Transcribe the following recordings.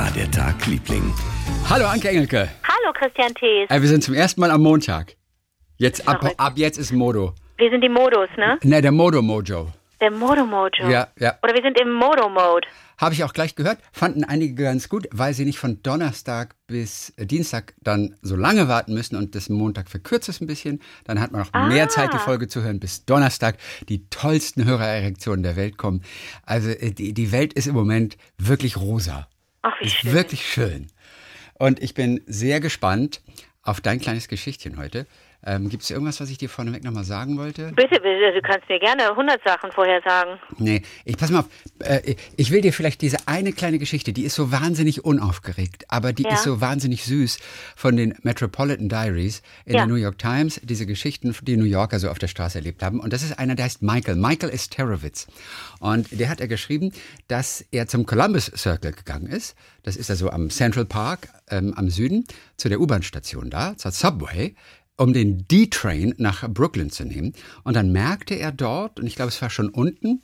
war der Tag, Liebling? Hallo Anke Engelke. Hallo Christian Thees. Äh, wir sind zum ersten Mal am Montag. Jetzt ab, Verrückt. ab jetzt ist Modo. Wir sind im Modus, ne? Ne, der Modo Mojo. Der Modo Mojo. Ja, ja. Oder wir sind im Modo Mode. Habe ich auch gleich gehört. Fanden einige ganz gut, weil sie nicht von Donnerstag bis Dienstag dann so lange warten müssen und das Montag verkürzt es ein bisschen. Dann hat man noch mehr Ah. Zeit, die Folge zu hören, bis Donnerstag die tollsten Hörererektionen der Welt kommen. Also äh, die, die Welt ist im Moment wirklich rosa. Ach, wie ist schön. wirklich schön. Und ich bin sehr gespannt auf dein kleines Geschichtchen heute. Ähm, Gibt es irgendwas, was ich dir vorneweg nochmal sagen wollte? Bitte, bitte, du kannst mir gerne 100 Sachen vorher sagen. Nee, ich pass mal auf. Äh, ich will dir vielleicht diese eine kleine Geschichte, die ist so wahnsinnig unaufgeregt, aber die Ja. ist so wahnsinnig süß von den Metropolitan Diaries in Ja. der New York Times. Diese Geschichten, die New Yorker so auf der Straße erlebt haben. Und das ist einer, der heißt Michael. Michael Esterowitz. Und der hat er geschrieben, dass er zum Columbus Circle gegangen ist. Das ist also am Central Park ähm, am Süden zu der U-Bahn-Station da, zur Subway um den D-Train nach Brooklyn zu nehmen. Und dann merkte er dort, und ich glaube, es war schon unten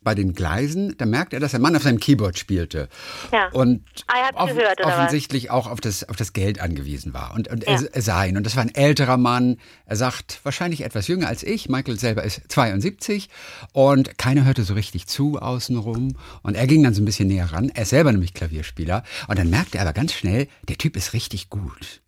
bei den Gleisen, da merkte er, dass ein Mann auf seinem Keyboard spielte. Ja. Und Ah, hat's gehört, was? offensichtlich auch auf das, auf das Geld angewiesen war. Und, und Ja. er, er sah ihn. Und das war ein älterer Mann. Er sagt, wahrscheinlich etwas jünger als ich. Michael selber ist 72. Und keiner hörte so richtig zu außenrum. Und er ging dann so ein bisschen näher ran. Er ist selber nämlich Klavierspieler. Und dann merkte er aber ganz schnell, der Typ ist richtig gut.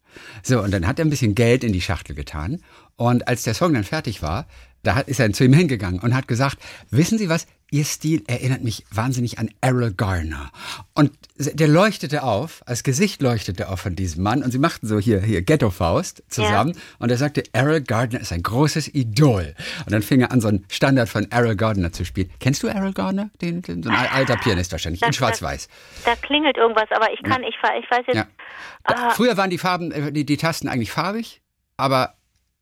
So, und dann hat er ein bisschen Geld in die Schachtel getan. Und als der Song dann fertig war, da ist er zu ihm hingegangen und hat gesagt, wissen Sie was, Ihr Stil erinnert mich wahnsinnig an Errol Garner. Und der leuchtete auf, das Gesicht leuchtete auf von diesem Mann und sie machten so hier, hier Ghetto-Faust zusammen. Und er sagte, Errol Gardner ist ein großes Idol. Und dann fing er an, so einen Standard von Errol Gardner zu spielen. Kennst du Errol Gardner? Den, den, so ein alter Pianist wahrscheinlich, in Das- schwarz-weiß. Da klingelt irgendwas, aber ich kann, ich, fa- ich weiß jetzt. Ja. Da, früher waren die Farben, äh, die, die Tasten eigentlich farbig, aber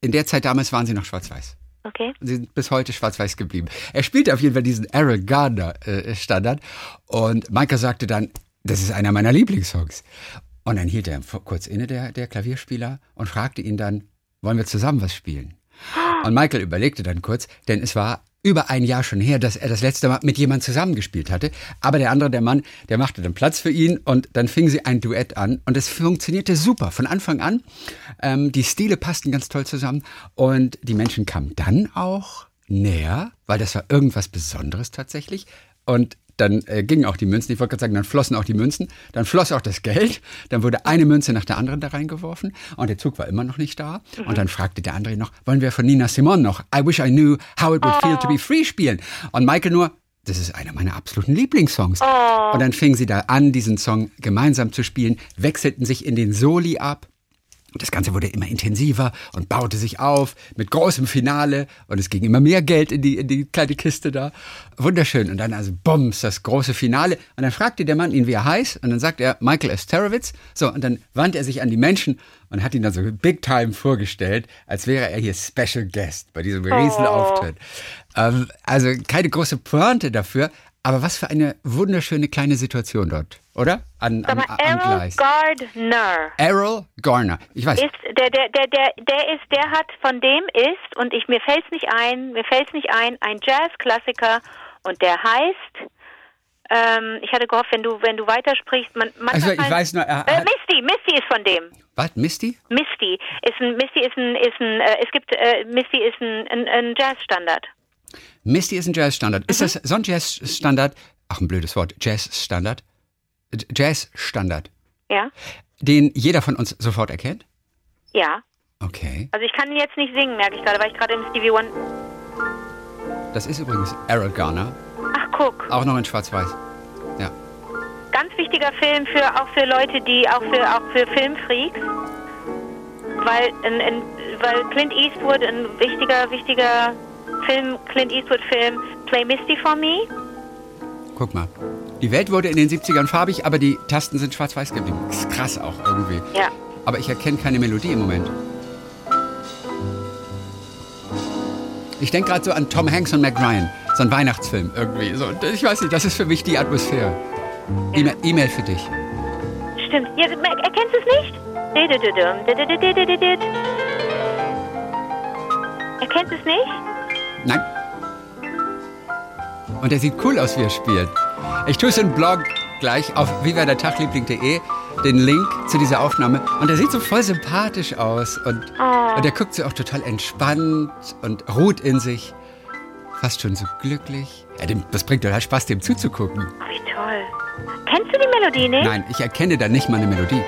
in der Zeit damals waren sie noch schwarz-weiß. Okay. Sie sind bis heute schwarz-weiß geblieben. Er spielte auf jeden Fall diesen Errol Gardner äh, Standard und Michael sagte dann, das ist einer meiner Lieblingssongs. Und dann hielt er kurz inne, der, der Klavierspieler, und fragte ihn dann, wollen wir zusammen was spielen? Und Michael überlegte dann kurz, denn es war über ein Jahr schon her, dass er das letzte Mal mit jemand zusammengespielt hatte. Aber der andere, der Mann, der machte dann Platz für ihn und dann fingen sie ein Duett an und es funktionierte super von Anfang an. Ähm, die Stile passten ganz toll zusammen und die Menschen kamen dann auch näher, weil das war irgendwas Besonderes tatsächlich. Und dann äh, gingen auch die Münzen, ich wollte gerade sagen, dann flossen auch die Münzen, dann floss auch das Geld, dann wurde eine Münze nach der anderen da reingeworfen und der Zug war immer noch nicht da. Und dann fragte der andere noch, wollen wir von Nina Simone noch I Wish I Knew How It Would Feel to Be Free spielen? Und Michael nur, das ist einer meiner absoluten Lieblingssongs. Und dann fingen sie da an, diesen Song gemeinsam zu spielen, wechselten sich in den Soli ab. Und das Ganze wurde immer intensiver und baute sich auf mit großem Finale und es ging immer mehr Geld in die, in die kleine Kiste da. Wunderschön. Und dann also bums, das große Finale. Und dann fragte der Mann ihn, wie er heißt. Und dann sagt er Michael Esterowitz. So, und dann wandte er sich an die Menschen und hat ihn dann so big time vorgestellt, als wäre er hier Special Guest bei diesem riesen Auftritt. Ähm, also keine große Pointe dafür, aber was für eine wunderschöne kleine Situation dort, oder? An, mal, am Errol Gleis. Gardner Errol Garner. Ich weiß. ist der, der, der, der, der ist, der hat von dem ist und ich mir fällt's nicht ein, mir fällt's nicht ein, ein Jazzklassiker und der heißt. Ähm, ich hatte gehofft, wenn du wenn du weitersprichst, man, man Also, ich weiß nur, er äh, Misty, Misty ist von dem. Was? Misty? Misty ist ein Misty ist ein ist ein äh, es gibt äh, Misty ist ein, ein, ein Jazzstandard. Misty ist ein Jazzstandard. Mhm. Ist das so ein Jazzstandard? Ach, ein blödes Wort. Jazzstandard. Jazzstandard. Ja, Den jeder von uns sofort erkennt? ja. Okay. Also ich kann ihn jetzt nicht singen, merke ich gerade, weil ich gerade im Stevie One. Das ist übrigens Errol Garner. Ach guck, Auch noch in Schwarz-Weiß. Ja. ganz wichtiger Film für auch für Leute, die auch für auch für Filmfreaks, weil ein, ein, weil Clint Eastwood ein wichtiger wichtiger Film Clint Eastwood Film Play Misty for Me. Guck mal. Die Welt wurde in den 70ern farbig, aber die Tasten sind schwarz-weiß geblieben. Ist krass auch irgendwie. Ja. Aber ich erkenne keine Melodie im Moment. Ich denke gerade so an Tom Hanks und Mac Ryan. So ein Weihnachtsfilm irgendwie. So, ich weiß nicht, das ist für mich die Atmosphäre. E-Mail E-Mail für dich. Stimmt. Ja, erkennst du es nicht? Erkennst du es nicht? Nein. Und er sieht cool aus, wie er spielt. Ich tue es den Blog. gleich auf vivadertagliebling.de den Link zu dieser Aufnahme. Und er sieht so voll sympathisch aus. Und, Oh. und er guckt so auch total entspannt und ruht in sich. Fast schon so glücklich. Ja, dem, das bringt total Spaß, dem zuzugucken. Oh, wie toll. Kennst du die Melodie nicht? Nein, ich erkenne da nicht mal eine Melodie.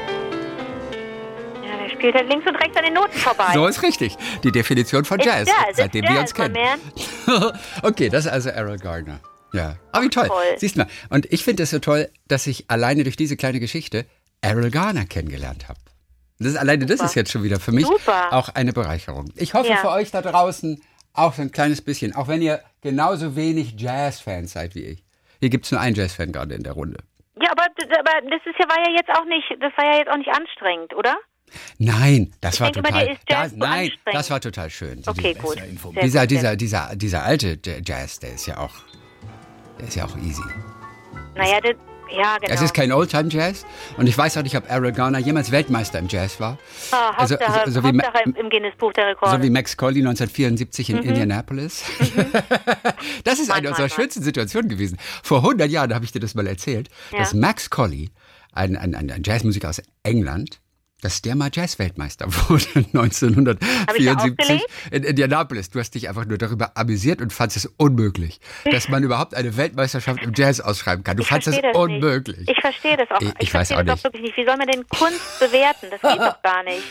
Spielt halt links und rechts an den Noten vorbei. So ist richtig. Die Definition von Jazz, Jazz, seitdem wir uns Jazz, kennen. okay, das ist also Errol Gardner. Ja, aber wie toll. Toll. Siehst du mal. Und ich finde es so toll, dass ich alleine durch diese kleine Geschichte Errol Garner kennengelernt habe. Das ist, alleine das Super. ist jetzt schon wieder für mich Super. auch eine Bereicherung. Ich hoffe Ja. für euch da draußen auch so ein kleines bisschen, auch wenn ihr genauso wenig Jazz-Fans seid wie ich. Hier gibt es nur einen Jazz-Fan gerade in der Runde. Ja, aber, aber das ist ja, war ja jetzt auch nicht, das war ja jetzt auch nicht anstrengend, oder? Nein, das war total. Jazz das, nein, das war total schön. Okay, die- gut. Dieser, dieser, dieser, dieser alte Jazz, der ist ja auch, der ist ja auch easy. Naja, das, ja, genau. Es ist kein Oldtime-Jazz und ich weiß auch nicht, ob Errol Garner jemals Weltmeister im Jazz war. Ah, Also- so- so wie im, Guinness-Buch der Rekorde. So wie Max Colley 1974 in Indianapolis. das ist eine Mann, unserer Mann, schönsten Situationen gewesen. Vor 100 Jahren habe ich dir das mal erzählt, Ja. dass Max Colley, ein, ein, ein Jazzmusiker aus England, dass der mal Jazzweltmeister wurde 1974 aufgelegt? in Indianapolis. Du hast dich einfach nur darüber amüsiert und fandest es unmöglich, dass man überhaupt eine Weltmeisterschaft im Jazz ausschreiben kann. Du ich fandest es unmöglich. Nicht. Ich verstehe das auch. Ich- Ich, ich weiß verstehe auch das nicht. auch wirklich nicht. Wie soll man denn Kunst bewerten? Das geht doch gar nicht.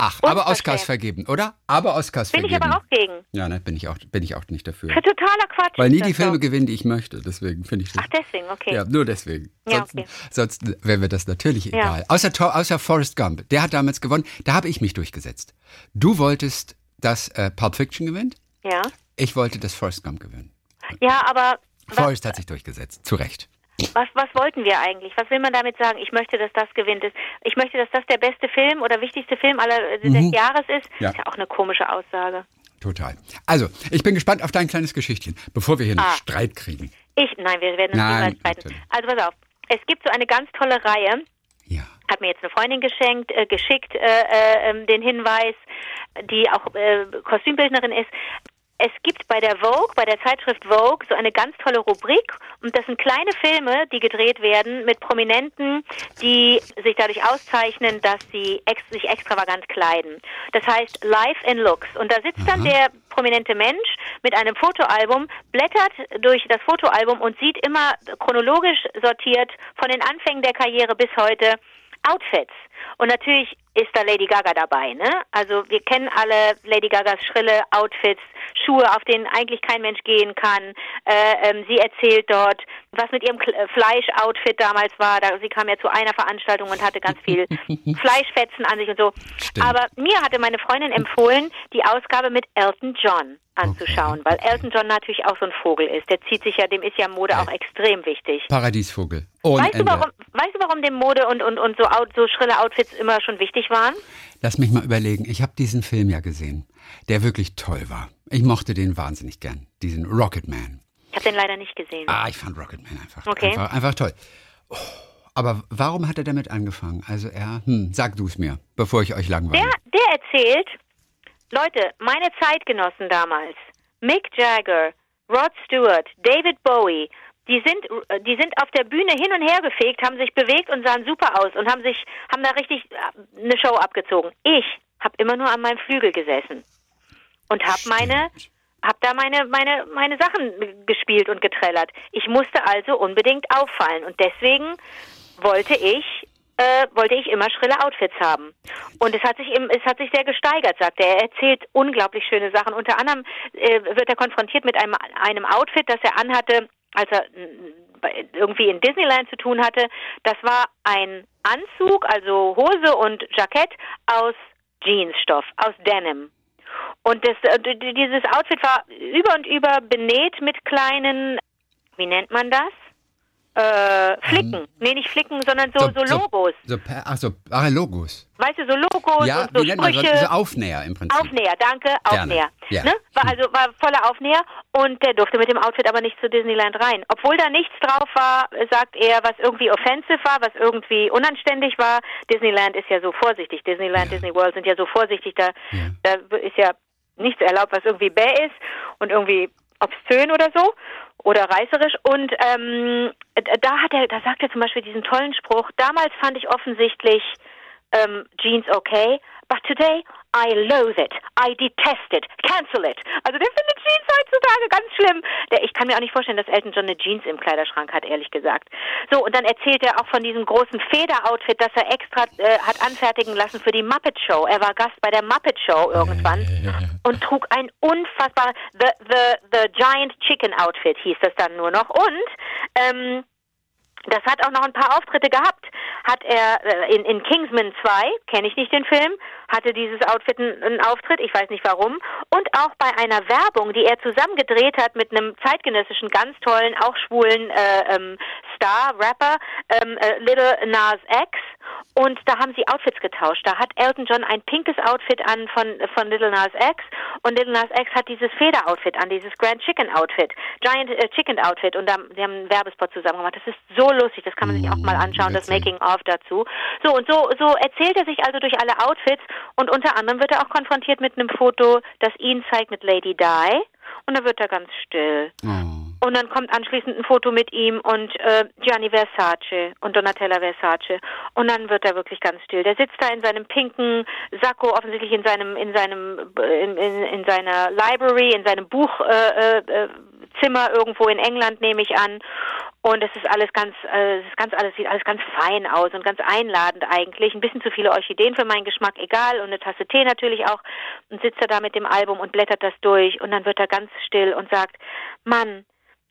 Ach, aber. Oscars vergeben, oder? Aber Oscars Bin ich vergeben. aber auch gegen. Ja, ne, bin ich auch, bin ich auch nicht dafür. Für totaler Quatsch. Weil nie die Filme doch. gewinnen, die ich möchte. Deswegen finde ich das. Ach, deswegen, okay. Ja, nur deswegen. Ja, Sonst, okay. sonst wäre mir das natürlich Ja. egal. Außer, außer Forrest Gump. Der hat damals gewonnen. Da habe ich mich durchgesetzt. Du wolltest, dass äh, Pulp Fiction gewinnt. Ja. Ich wollte, dass Forrest Gump gewinnt. Ja, aber Forrest hat sich durchgesetzt. Zu Recht. Was, was wollten wir eigentlich? Was will man damit sagen? Ich möchte, dass das gewinnt ist. Ich möchte, dass das der beste Film oder wichtigste Film aller äh, des Jahres ist. Mhm. Ja. Ist ja auch eine komische Aussage. Total. Also, ich bin gespannt auf dein kleines Geschichtchen, bevor wir hier einen Ah. Streit kriegen. Ich, nein, wir werden uns Nein, niemals streiten. Also pass auf. Es gibt so eine ganz tolle Reihe. Ja. hat mir jetzt eine Freundin geschenkt, äh, geschickt, äh, äh, ähm, den Hinweis, die auch äh, Kostümbildnerin ist. Es gibt bei der Vogue, bei der Zeitschrift Vogue, so eine ganz tolle Rubrik und das sind kleine Filme, die gedreht werden mit Prominenten, die sich dadurch auszeichnen, dass sie ex sich extravagant kleiden. Das heißt Life in Looks. Und da sitzt dann der prominente Mensch mit einem Fotoalbum, blättert durch das Fotoalbum und sieht immer chronologisch sortiert von den Anfängen der Karriere bis heute Outfits. Und natürlich ist da Lady Gaga dabei, ne? Also wir kennen alle Lady Gagas schrille Outfits, Schuhe, auf denen eigentlich kein Mensch gehen kann. Äh, ähm, sie erzählt dort, was mit ihrem äh, Fleisch-Outfit damals war. Da, sie kam ja zu einer Veranstaltung und hatte ganz viel Fleischfetzen an sich und so. Stimmt. Aber mir hatte meine Freundin empfohlen, die Ausgabe mit Elton John anzuschauen, weil Elton John natürlich auch so ein Vogel ist. Der zieht sich ja, dem ist ja Mode auch extrem wichtig. Paradiesvogel. Ohne Weißt du, Ende. warum, weißt du, warum dem Mode und, und, und so, so schrille Outfits immer schon wichtig waren? Lass mich mal überlegen. Ich habe diesen Film ja gesehen, der wirklich toll war. Ich mochte den wahnsinnig gern. Diesen Rocketman. Ich habe den leider nicht gesehen. Ah, ich fand Rocketman einfach, Okay. einfach, einfach toll. Oh, aber warum hat er damit angefangen? Also er, hm, sag du es mir, bevor ich euch langweile. Der, der erzählt, Leute, meine Zeitgenossen damals, Mick Jagger, Rod Stewart, David Bowie, die sind, die sind auf der Bühne hin und her gefegt, haben sich bewegt und sahen super aus und haben sich, haben da richtig äh, eine Show abgezogen. Ich habe immer nur an meinem Flügel gesessen und habe meine, hab da meine, meine, meine Sachen gespielt und getrellert. Ich musste also unbedingt auffallen und deswegen wollte ich äh, wollte ich immer schrille Outfits haben. Und es hat sich im, es hat sich sehr gesteigert, sagt er. Er erzählt unglaublich schöne Sachen. Unter anderem äh, wird er konfrontiert mit einem, einem Outfit, das er anhatte, als er irgendwie in Disneyland zu tun hatte. Das war ein Anzug, also Hose und Jackett aus Jeansstoff, aus Denim. Und das, äh, dieses Outfit war über und über benäht mit kleinen, wie nennt man das? Äh, Flicken. nee, nicht Flicken, sondern so, so, Logos. So, ach so, ach, Logos. Weißt du, so Logos Ja, und so nennt man so, Sprüche. so Aufnäher im Prinzip. Aufnäher, danke. Aufnäher. Ja. Ne? War also war voller Aufnäher und der durfte mit dem Outfit aber nicht zu Disneyland rein. Obwohl da nichts drauf war, sagt er, was irgendwie offensive war, was irgendwie unanständig war. Disneyland ist ja so vorsichtig. Disneyland, Disney World sind ja so vorsichtig. Da, da ist ja nichts erlaubt, was irgendwie bäh ist und irgendwie obszön oder so oder reißerisch. Und ähm, da hat er, da sagt er zum Beispiel diesen tollen Spruch. Damals fand ich offensichtlich ähm, Jeans okay, but today I loathe it, I detest it, cancel it. Also der findet Jeans heutzutage ganz schlimm. Der, ich kann mir auch nicht vorstellen, dass Elton John eine Jeans im Kleiderschrank hat, ehrlich gesagt. So, und dann erzählt er auch von diesem großen Federoutfit, das er extra äh, hat anfertigen lassen für die Muppet Show. Er war Gast bei der Muppet Show irgendwann und trug ein unfassbar the, the, the Giant Chicken Outfit hieß das dann nur noch. Und ähm, das hat auch noch ein paar Auftritte gehabt. Hat er äh, in, in Kingsman 2, kenne ich nicht den Film, hatte dieses Outfit einen, einen Auftritt, ich weiß nicht warum. Und auch bei einer Werbung, die er zusammen gedreht hat mit einem zeitgenössischen, ganz tollen, auch schwulen äh, ähm, Star, Rapper, ähm, äh, Little Nas X. Und da haben sie Outfits getauscht. Da hat Elton John ein pinkes Outfit an von, von Little Nas X und Little Nas X hat dieses Feder-Outfit an, dieses Grand Chicken Outfit, Giant äh, Chicken Outfit und da, sie haben einen Werbespot zusammen gemacht. Das ist so lustig, das kann man sich auch mal anschauen, das Making-of dazu. So, und so, so erzählt er sich also durch alle Outfits und unter anderem wird er auch konfrontiert mit einem Foto, das ihn zeigt mit Lady Di und da wird er ganz still. Oh. Und dann kommt anschließend ein Foto mit ihm und äh, Gianni Versace und Donatella Versace. Und dann wird er wirklich ganz still. Der sitzt da in seinem pinken Sakko, offensichtlich in seinem, in seinem, in, in, in seiner Library, in seinem Buchzimmer äh, äh, irgendwo in England, nehme ich an. Und es ist alles ganz, äh, es ist ganz alles sieht alles ganz fein aus und ganz einladend eigentlich. Ein bisschen zu viele Orchideen für meinen Geschmack, egal. Und eine Tasse Tee natürlich auch. Und sitzt er da mit dem Album und blättert das durch. Und dann wird er ganz still und sagt, Mann,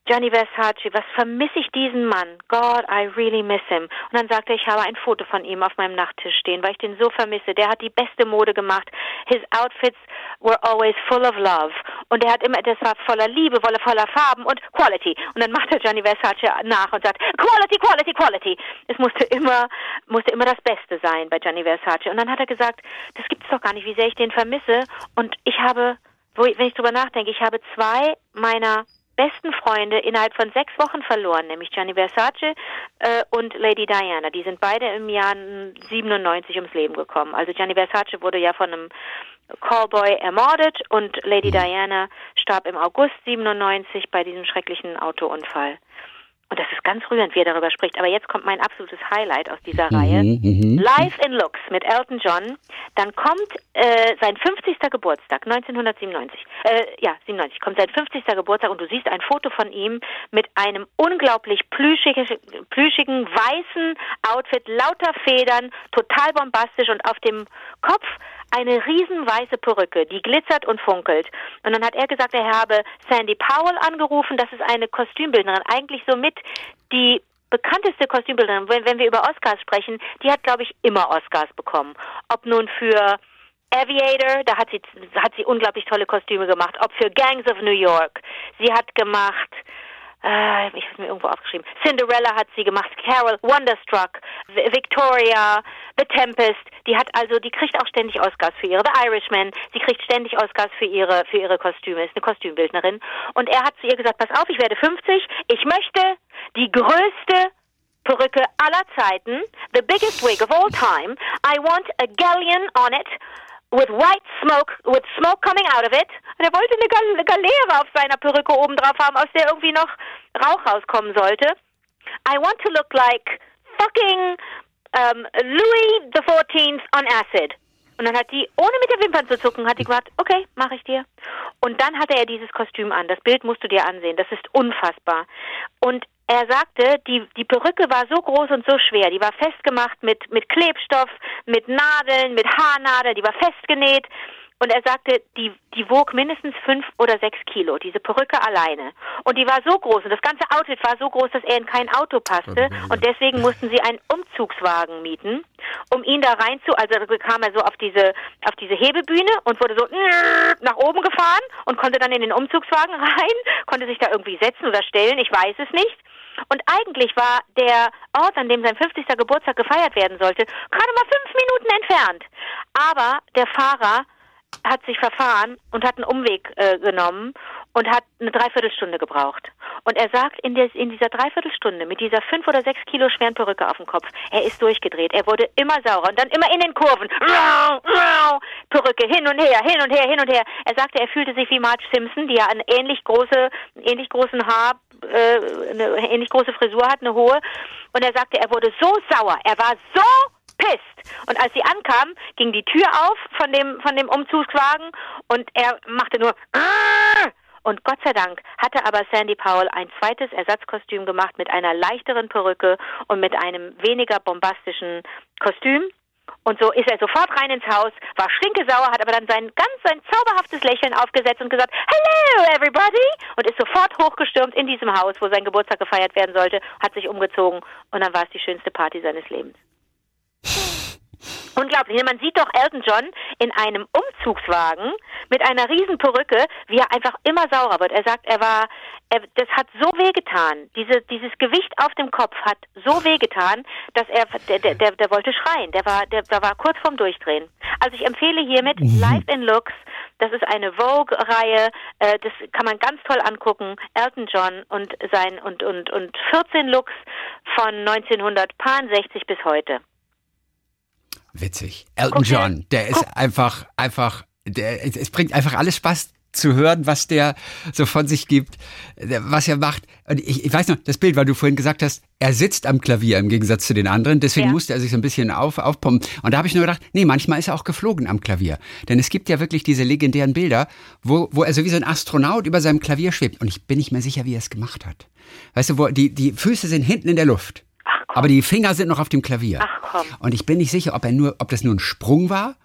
Gianni Versace, was vermisse ich diesen Mann? God, I really miss him. Und dann sagte er, ich habe ein Foto von ihm auf meinem Nachttisch stehen, weil ich den so vermisse. Der hat die beste Mode gemacht. His outfits were always full of love. Und er hat immer, das war voller Liebe, voller Farben und Quality. Und dann macht er Gianni Versace nach und sagt, Quality, Quality, Quality. Es musste immer, musste immer das Beste sein bei Gianni Versace. Und dann hat er gesagt, das gibt es doch gar nicht, wie sehr ich den vermisse. Und ich habe, wenn ich drüber nachdenke, ich habe zwei meiner besten Freunde innerhalb von sechs Wochen verloren, nämlich Gianni Versace äh, und Lady Diana. Die sind beide im Jahr 97 ums Leben gekommen. Also Gianni Versace wurde ja von einem Callboy ermordet und Lady mhm. Diana starb im August 97 bei diesem schrecklichen Autounfall. Und das ist ganz rührend, wie er darüber spricht. Aber jetzt kommt mein absolutes Highlight aus dieser mhm, Reihe. Mhm. Live in Looks mit Elton John. Dann kommt äh, sein 50. Geburtstag, 1997. Äh, ja, 97. Kommt sein 50. Geburtstag und du siehst ein Foto von ihm mit einem unglaublich plüschigen, plüschigen weißen Outfit, lauter Federn, total bombastisch und auf dem Kopf eine riesenweiße Perücke, die glitzert und funkelt. Und dann hat er gesagt, er habe Sandy Powell angerufen, das ist eine Kostümbildnerin, eigentlich somit die bekannteste Kostümbildnerin, wenn, wenn wir über Oscars sprechen, die hat, glaube ich, immer Oscars bekommen. Ob nun für Aviator, da hat sie, hat sie unglaublich tolle Kostüme gemacht. Ob für Gangs of New York. Sie hat gemacht äh, ich habe mir irgendwo aufgeschrieben. Cinderella hat sie gemacht, Carol, Wonderstruck, Victoria, The Tempest. Die hat also, die kriegt auch ständig Oscars für ihre, The Irishman. Sie kriegt ständig Oscars für ihre, für ihre Kostüme. Ist eine Kostümbildnerin. Und er hat zu ihr gesagt: Pass auf, ich werde 50. Ich möchte die größte Perücke aller Zeiten, the biggest wig of all time. I want a galleon on it with white smoke, with smoke coming out of it. Und er wollte eine, eine Galeere auf seiner Perücke oben drauf haben, aus der irgendwie noch Rauch rauskommen sollte. I want to look like fucking um, Louis the 14th on acid. Und dann hat die, ohne mit der Wimpern zu zucken, hat die gesagt, okay, mache ich dir. Und dann hatte er dieses Kostüm an. Das Bild musst du dir ansehen. Das ist unfassbar. Und er sagte, die, die Perücke war so groß und so schwer. Die war festgemacht mit, mit Klebstoff, mit Nadeln, mit Haarnadeln. Die war festgenäht. Und er sagte, die, die wog mindestens fünf oder sechs Kilo, diese Perücke alleine. Und die war so groß und das ganze Outfit war so groß, dass er in kein Auto passte. Und deswegen mussten sie einen Umzugswagen mieten, um ihn da rein zu, also kam er so auf diese, auf diese Hebebühne und wurde so nach oben gefahren und konnte dann in den Umzugswagen rein, konnte sich da irgendwie setzen oder stellen, ich weiß es nicht. Und eigentlich war der Ort, an dem sein 50. Geburtstag gefeiert werden sollte, gerade mal fünf Minuten entfernt. Aber der Fahrer hat sich verfahren und hat einen Umweg äh, genommen und hat eine Dreiviertelstunde gebraucht. Und er sagt, in, des, in dieser Dreiviertelstunde mit dieser fünf oder sechs Kilo schweren Perücke auf dem Kopf, er ist durchgedreht. Er wurde immer saurer und dann immer in den Kurven. Perücke hin und her, hin und her, hin und her. Er sagte, er fühlte sich wie Marge Simpson, die ja eine ähnlich große, ähnlich großen Haar, äh, eine ähnlich große Frisur hat, eine hohe. Und er sagte, er wurde so sauer. Er war so pisst. Und als sie ankam, ging die Tür auf von dem, von dem Umzugswagen und er machte nur und Gott sei Dank hatte aber Sandy Powell ein zweites Ersatzkostüm gemacht mit einer leichteren Perücke und mit einem weniger bombastischen Kostüm. Und so ist er sofort rein ins Haus, war stinkesauer, hat aber dann sein ganz sein zauberhaftes Lächeln aufgesetzt und gesagt, Hello everybody! Und ist sofort hochgestürmt in diesem Haus, wo sein Geburtstag gefeiert werden sollte, hat sich umgezogen und dann war es die schönste Party seines Lebens. Unglaublich. Man sieht doch Elton John in einem Umzugswagen mit einer riesen Perücke, wie er einfach immer saurer wird. Er sagt, er war, er, das hat so wehgetan. Diese, dieses Gewicht auf dem Kopf hat so wehgetan, dass er, der, der, der wollte schreien. Der war, der, der war kurz vorm Durchdrehen. Also ich empfehle hiermit mhm. Live in Looks. Das ist eine Vogue-Reihe. Äh, das kann man ganz toll angucken. Elton John und sein und und und 14 Looks von 1960 bis heute. Witzig. Elton okay. John, der ist oh. einfach, einfach, der, es bringt einfach alles Spaß zu hören, was der so von sich gibt, was er macht. Und ich, ich weiß noch, das Bild, weil du vorhin gesagt hast, er sitzt am Klavier im Gegensatz zu den anderen, deswegen ja. musste er sich so ein bisschen auf, aufpumpen. Und da habe ich nur gedacht, nee, manchmal ist er auch geflogen am Klavier. Denn es gibt ja wirklich diese legendären Bilder, wo, wo er so wie so ein Astronaut über seinem Klavier schwebt. Und ich bin nicht mehr sicher, wie er es gemacht hat. Weißt du, wo die, die Füße sind hinten in der Luft. Aber die Finger sind noch auf dem Klavier. Ach komm. Und ich bin nicht sicher, ob er nur, ob das nur ein Sprung war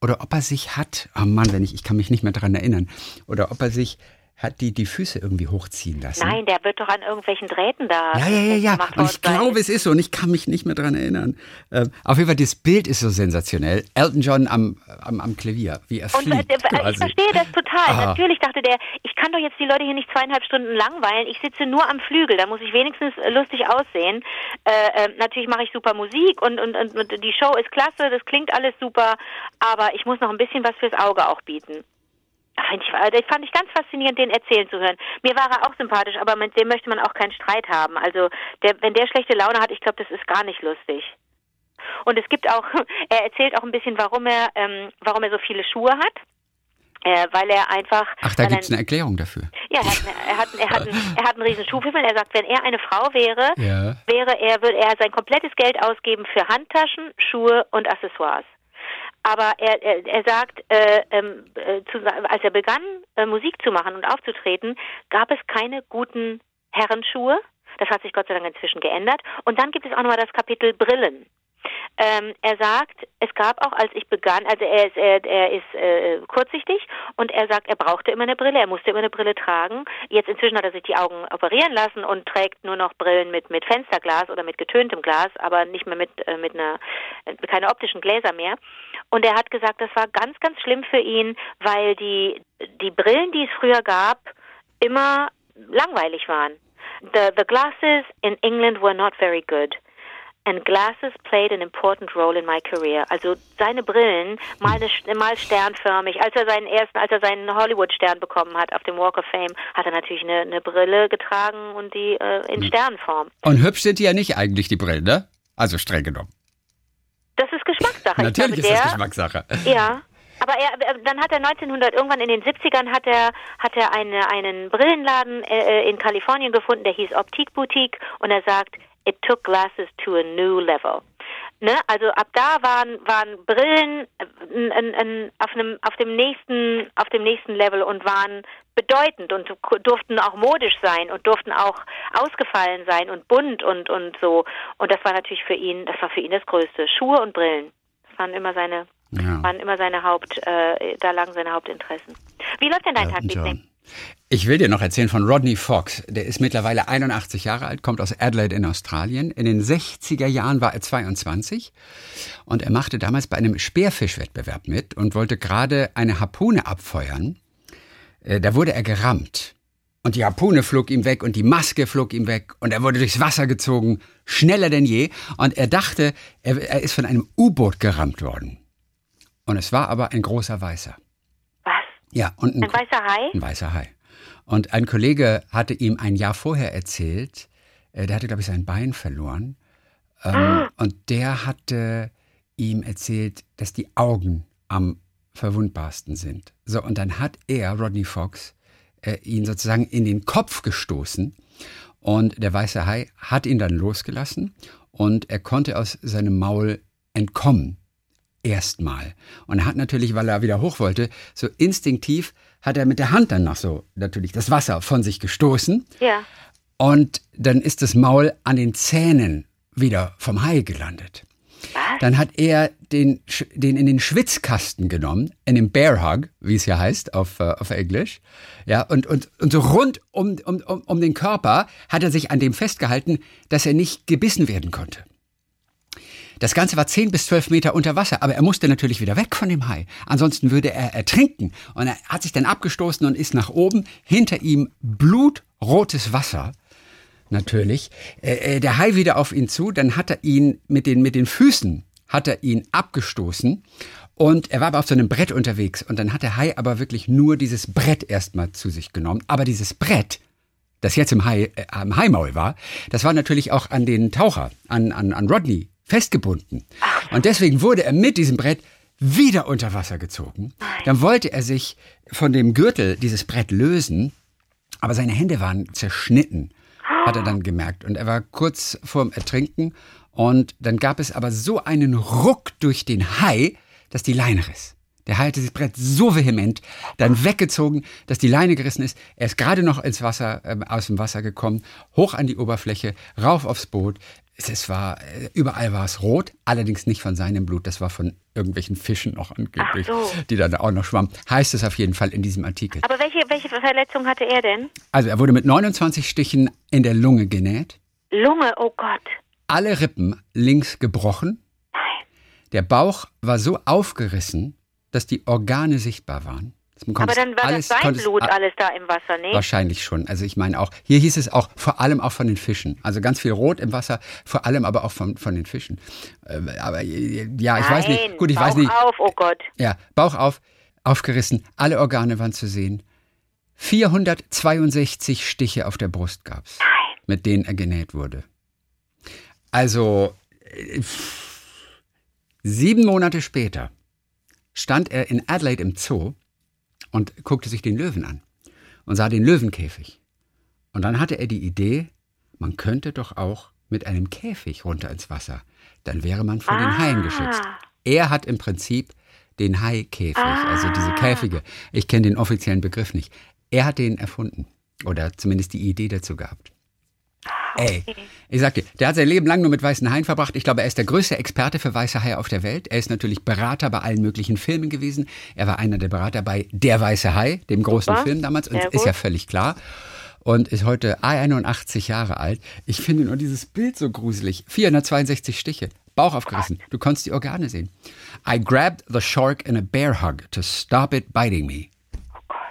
oder ob er sich hat, oh Mann, wenn ich, ich kann mich nicht mehr daran erinnern, oder ob er sich hat die die Füße irgendwie hochziehen lassen. Nein, der wird doch an irgendwelchen Drähten da. Ja, ja, ja, ja. Und ich glaube, es ist so und ich kann mich nicht mehr daran erinnern. Ähm, auf jeden Fall, das Bild ist so sensationell. Elton John am, am, am Klavier, wie er und, fliegt. Äh, ich verstehe das total. Ah. Natürlich dachte der, ich kann doch jetzt die Leute hier nicht zweieinhalb Stunden langweilen. Ich sitze nur am Flügel, da muss ich wenigstens lustig aussehen. Äh, äh, natürlich mache ich super Musik und, und, und die Show ist klasse, das klingt alles super, aber ich muss noch ein bisschen was fürs Auge auch bieten. Ich, fand ich ganz faszinierend, den erzählen zu hören. Mir war er auch sympathisch, aber mit dem möchte man auch keinen Streit haben. Also der, wenn der schlechte Laune hat, ich glaube, das ist gar nicht lustig. Und es gibt auch, er erzählt auch ein bisschen, warum er, ähm, warum er so viele Schuhe hat. Äh, weil er einfach. Ach, da gibt es eine Erklärung dafür. Ja, er hat, er hat, er hat, einen, er hat einen riesen Schuhfimmel. Er sagt, wenn er eine Frau wäre, ja. wäre er, würde er sein komplettes Geld ausgeben für Handtaschen, Schuhe und Accessoires aber er, er, er sagt, äh, ähm, äh, zu, als er begann, äh, Musik zu machen und aufzutreten, gab es keine guten Herrenschuhe. Das hat sich Gott sei Dank inzwischen geändert. Und dann gibt es auch nochmal das Kapitel Brillen. Ähm, er sagt, es gab auch, als ich begann, also er ist, er, er ist äh, kurzsichtig und er sagt, er brauchte immer eine Brille, er musste immer eine Brille tragen. Jetzt inzwischen hat er sich die Augen operieren lassen und trägt nur noch Brillen mit, mit Fensterglas oder mit getöntem Glas, aber nicht mehr mit, äh, mit einer, keine optischen Gläser mehr. Und er hat gesagt, das war ganz, ganz schlimm für ihn, weil die, die Brillen, die es früher gab, immer langweilig waren. The, the glasses in England were not very good. And glasses played an important role in my career. Also seine Brillen, mal, eine, mal sternförmig. Als er seinen ersten, als er seinen Hollywood-Stern bekommen hat auf dem Walk of Fame, hat er natürlich eine, eine Brille getragen und die äh, in hm. Sternform. Und hübsch sind die ja nicht eigentlich die Brillen, ne? Also streng genommen. Das ist Geschmackssache. Natürlich glaube, ist das Geschmackssache. Ja. Aber er, dann hat er 1900 irgendwann in den 70ern hat er hat er eine, einen Brillenladen äh, in Kalifornien gefunden, der hieß Optik Boutique und er sagt, it took glasses to a new level. Ne? Also ab da waren waren Brillen äh, n, n, auf einem auf dem nächsten auf dem nächsten Level und waren bedeutend und durften auch modisch sein und durften auch ausgefallen sein und bunt und und so und das war natürlich für ihn das war für ihn das Größte Schuhe und Brillen das waren immer seine ja. waren immer seine Haupt äh, da lagen seine Hauptinteressen wie läuft denn dein Tag Liebling ich will dir noch erzählen von Rodney Fox. Der ist mittlerweile 81 Jahre alt, kommt aus Adelaide in Australien. In den 60er Jahren war er 22 und er machte damals bei einem Speerfischwettbewerb mit und wollte gerade eine Harpune abfeuern. Äh, da wurde er gerammt. Und die Harpune flog ihm weg und die Maske flog ihm weg und er wurde durchs Wasser gezogen, schneller denn je. Und er dachte, er, er ist von einem U-Boot gerammt worden. Und es war aber ein großer Weißer. Ja, und ein, ein weißer Hai? Ein weißer Hai. Und ein Kollege hatte ihm ein Jahr vorher erzählt, äh, der hatte, glaube ich, sein Bein verloren. Ähm, und der hatte ihm erzählt, dass die Augen am verwundbarsten sind. So, und dann hat er, Rodney Fox, äh, ihn sozusagen in den Kopf gestoßen. Und der weiße Hai hat ihn dann losgelassen und er konnte aus seinem Maul entkommen. Erstmal. Und er hat natürlich, weil er wieder hoch wollte, so instinktiv hat er mit der Hand dann noch so natürlich das Wasser von sich gestoßen. Ja. Und dann ist das Maul an den Zähnen wieder vom Hai gelandet. Was? Dann hat er den, den in den Schwitzkasten genommen, in den Bear Hug, wie es ja heißt auf, äh, auf Englisch. Ja, und, und, und so rund um, um, um, um den Körper hat er sich an dem festgehalten, dass er nicht gebissen werden konnte. Das Ganze war 10 bis 12 Meter unter Wasser, aber er musste natürlich wieder weg von dem Hai. Ansonsten würde er ertrinken. Und er hat sich dann abgestoßen und ist nach oben. Hinter ihm blutrotes Wasser. Natürlich. Äh, äh, der Hai wieder auf ihn zu. Dann hat er ihn mit den, mit den Füßen, hat er ihn abgestoßen. Und er war aber auf so einem Brett unterwegs. Und dann hat der Hai aber wirklich nur dieses Brett erstmal zu sich genommen. Aber dieses Brett, das jetzt im, Hai, äh, am Haimaul war, das war natürlich auch an den Taucher, an, an, an Rodney festgebunden. Und deswegen wurde er mit diesem Brett wieder unter Wasser gezogen. Dann wollte er sich von dem Gürtel dieses Brett lösen, aber seine Hände waren zerschnitten, hat er dann gemerkt. Und er war kurz vorm Ertrinken. Und dann gab es aber so einen Ruck durch den Hai, dass die Leine riss. Der Hai hatte das Brett so vehement dann weggezogen, dass die Leine gerissen ist. Er ist gerade noch ins Wasser, ähm, aus dem Wasser gekommen, hoch an die Oberfläche, rauf aufs Boot. Es, war, äh, überall war es rot, allerdings nicht von seinem Blut, das war von irgendwelchen Fischen noch angeblich, so. die dann auch noch schwammen. Heißt es auf jeden Fall in diesem Artikel. Aber welche, welche Verletzung hatte er denn? Also er wurde mit 29 Stichen in der Lunge genäht, Lunge, oh Gott. alle Rippen links gebrochen, Nein. der Bauch war so aufgerissen, dass die Organe sichtbar waren. Aber es dann war alles, das sein es Blut alles da im Wasser, ne? Wahrscheinlich schon. Also ich meine auch, hier hieß es auch, vor allem auch von den Fischen. Also ganz viel Rot im Wasser, vor allem aber auch von, von den Fischen. Ähm, Aber äh, ja, ich weiß nicht. Nein, Gut, ich Bauch weiß nicht. auf, oh Gott. Ja, Bauch auf, aufgerissen, alle Organe waren zu sehen. 462 Stiche auf der Brust gab's, mit denen er genäht wurde. Also äh, sieben Monate später stand er in Adelaide im Zoo und guckte sich den Löwen an und sah den Löwenkäfig. Und dann hatte er die Idee, man könnte doch auch mit einem Käfig runter ins Wasser. Dann wäre man vor den Haien geschützt. Er hat im Prinzip den Haikäfig, also diese Käfige. Ich kenne den offiziellen Begriff nicht. Er hat den erfunden oder zumindest die Idee dazu gehabt. Ey, ich sag dir, der hat sein Leben lang nur mit weißen Haien verbracht. Ich glaube, er ist der größte Experte für weiße Haie auf der Welt. Er ist natürlich Berater bei allen möglichen Filmen gewesen. Er war einer der Berater bei Der Weiße Hai, dem großen Super. Film damals. Und ist ja völlig klar. Und ist heute 81 Jahre alt. Ich finde nur dieses Bild so gruselig. 462 Stiche. Bauch aufgerissen. Du konntest die Organe sehen. I grabbed the shark in a bear hug to stop it biting me.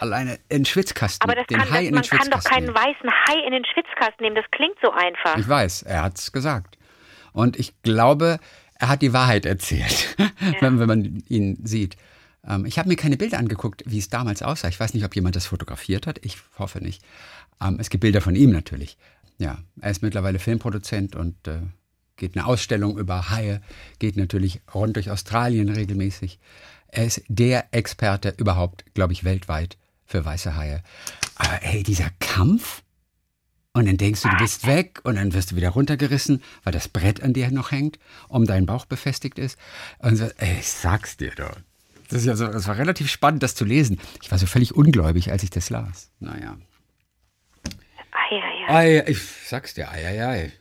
Alleine in den Schwitzkasten. Aber das den kann, Hai das, in man den kann doch keinen nehmen. weißen Hai in den Schwitzkasten nehmen. Das klingt so einfach. Ich weiß, er hat's gesagt. Und ich glaube, er hat die Wahrheit erzählt, wenn, wenn man ihn sieht. Ähm, ich habe mir keine Bilder angeguckt, wie es damals aussah. Ich weiß nicht, ob jemand das fotografiert hat. Ich hoffe nicht. Ähm, es gibt Bilder von ihm natürlich. Ja, er ist mittlerweile Filmproduzent und äh, geht eine Ausstellung über Haie, geht natürlich rund durch Australien regelmäßig. Er ist der Experte überhaupt, glaube ich, weltweit für weiße Haie. Aber hey, dieser Kampf, und dann denkst du, du bist weg und dann wirst du wieder runtergerissen, weil das Brett an dir noch hängt, um deinen Bauch befestigt ist. Und so, ey, ich sag's dir doch. Das, ist ja so, das war relativ spannend, das zu lesen. Ich war so völlig ungläubig, als ich das las. Naja. Ei, ei, ei. Ei, ich sag's dir, ei, ei, ei.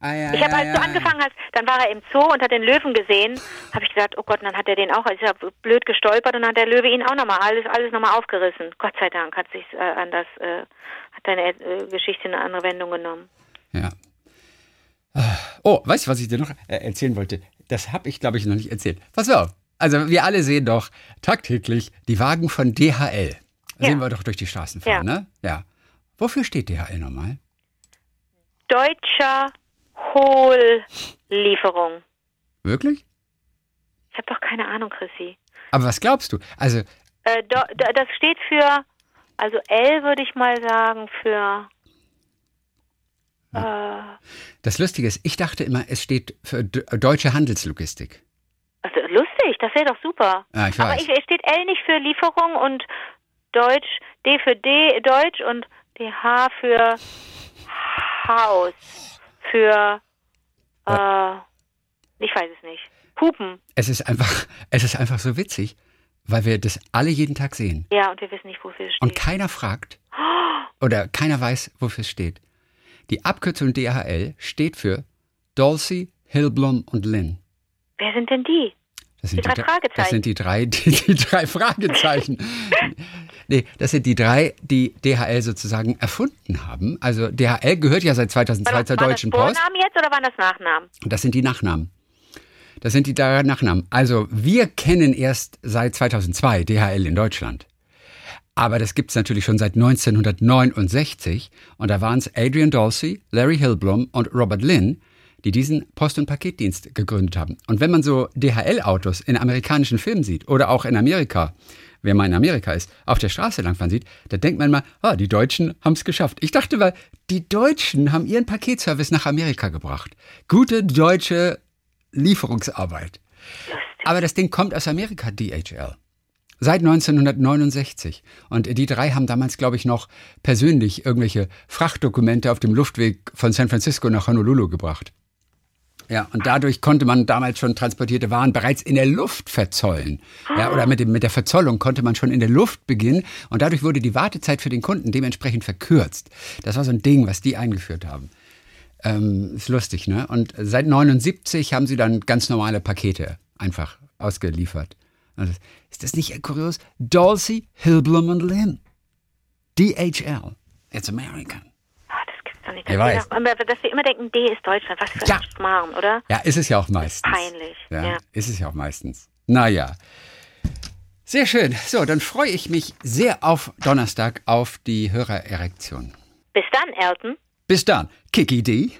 Ei, ei, Ich habe, ei, als du ei. angefangen hast, dann war er im Zoo und hat den Löwen gesehen, habe ich gedacht, oh Gott, und dann hat er den auch, also ich habe blöd gestolpert und dann hat der Löwe ihn auch nochmal, alles, alles nochmal aufgerissen. Gott sei Dank hat sich äh, anders, äh, hat deine äh, Geschichte eine andere Wendung genommen. Ja. Ah, Oh, weißt du, was ich dir noch äh, erzählen wollte? Das habe ich, glaube ich, noch nicht erzählt. Pass auf. Also, wir alle sehen doch tagtäglich die Wagen von DHL. Ja. Sehen wir doch durch die Straßen fahren, Ja. ne? Ja. Wofür steht DHL nochmal? Deutscher Hohllieferung. Wirklich? Ich habe doch keine Ahnung, Chrissy. Aber was glaubst du? Also, Äh, do, do, das steht für Also L würde ich mal sagen für. Äh, Das Lustige ist, ich dachte immer, es steht für deutsche Handelslogistik. also lustig, das wäre doch super. Ja, ich Aber weiß. ich, es steht L nicht für Lieferung und Deutsch, D für D, Deutsch und DH für Haus. Für. Äh, ich weiß es nicht. Hupen. Es ist einfach, es ist einfach so witzig, weil wir das alle jeden Tag sehen. Ja, und wir wissen nicht, wofür es Und steht. keiner fragt oder keiner weiß, wofür es steht. Die Abkürzung DHL steht für Dulcie, Hillblom und Lynn. Wer sind denn die? Das sind Die drei dr- Fragezeichen. Das sind die drei, die, die drei Fragezeichen. nee, das sind die drei, die DHL sozusagen erfunden haben. Also DHL gehört ja seit 2002 War zur waren Deutschen das Post. Vornamen jetzt oder waren das Nachnamen? Das sind die Nachnamen. Das sind die drei Nachnamen. Also wir kennen erst seit 2002 DHL in Deutschland. Aber das gibt's natürlich schon seit 1969. Und da waren es Adrian Dulcie, Larry Hillblom und Robert Lynn, die diesen Post- und Paketdienst gegründet haben. Und wenn man so DHL-Autos in amerikanischen Filmen sieht oder auch in Amerika, wer mal in Amerika ist, auf der Straße langfahren sieht, da denkt man mal, ah, die Deutschen haben's geschafft. Ich dachte mal, die Deutschen haben ihren Paketservice nach Amerika gebracht. Gute deutsche Lieferungsarbeit. Aber das Ding kommt aus Amerika, DHL. Seit 1969. Und die drei haben damals, glaube ich, noch persönlich irgendwelche Frachtdokumente auf dem Luftweg von San Francisco nach Honolulu gebracht. Ja, und dadurch konnte man damals schon transportierte Waren bereits in der Luft verzollen. Ja, oder mit, dem, mit der Verzollung konnte man schon in der Luft beginnen und dadurch wurde die Wartezeit für den Kunden dementsprechend verkürzt. Das war so ein Ding, was die eingeführt haben. Ähm, ist lustig, ne? Und seit 79 haben sie dann ganz normale Pakete einfach ausgeliefert. Also, ist das nicht kurios? Dulcie, Hillblom und Lynn. DHL. It's American. Doch nicht. Ich Dass, weiß. wir, noch- dass wir immer denken, D ist Deutschland. Was für Ja. ein Schmarrn, oder? Ja, ist es ja auch meistens. Peinlich. Ja, Ja. ist es ja auch meistens. Naja. Sehr schön. So, dann freue ich mich sehr auf Donnerstag auf die Hörererektion. Bis dann, Elton. Bis dann. Kiki D.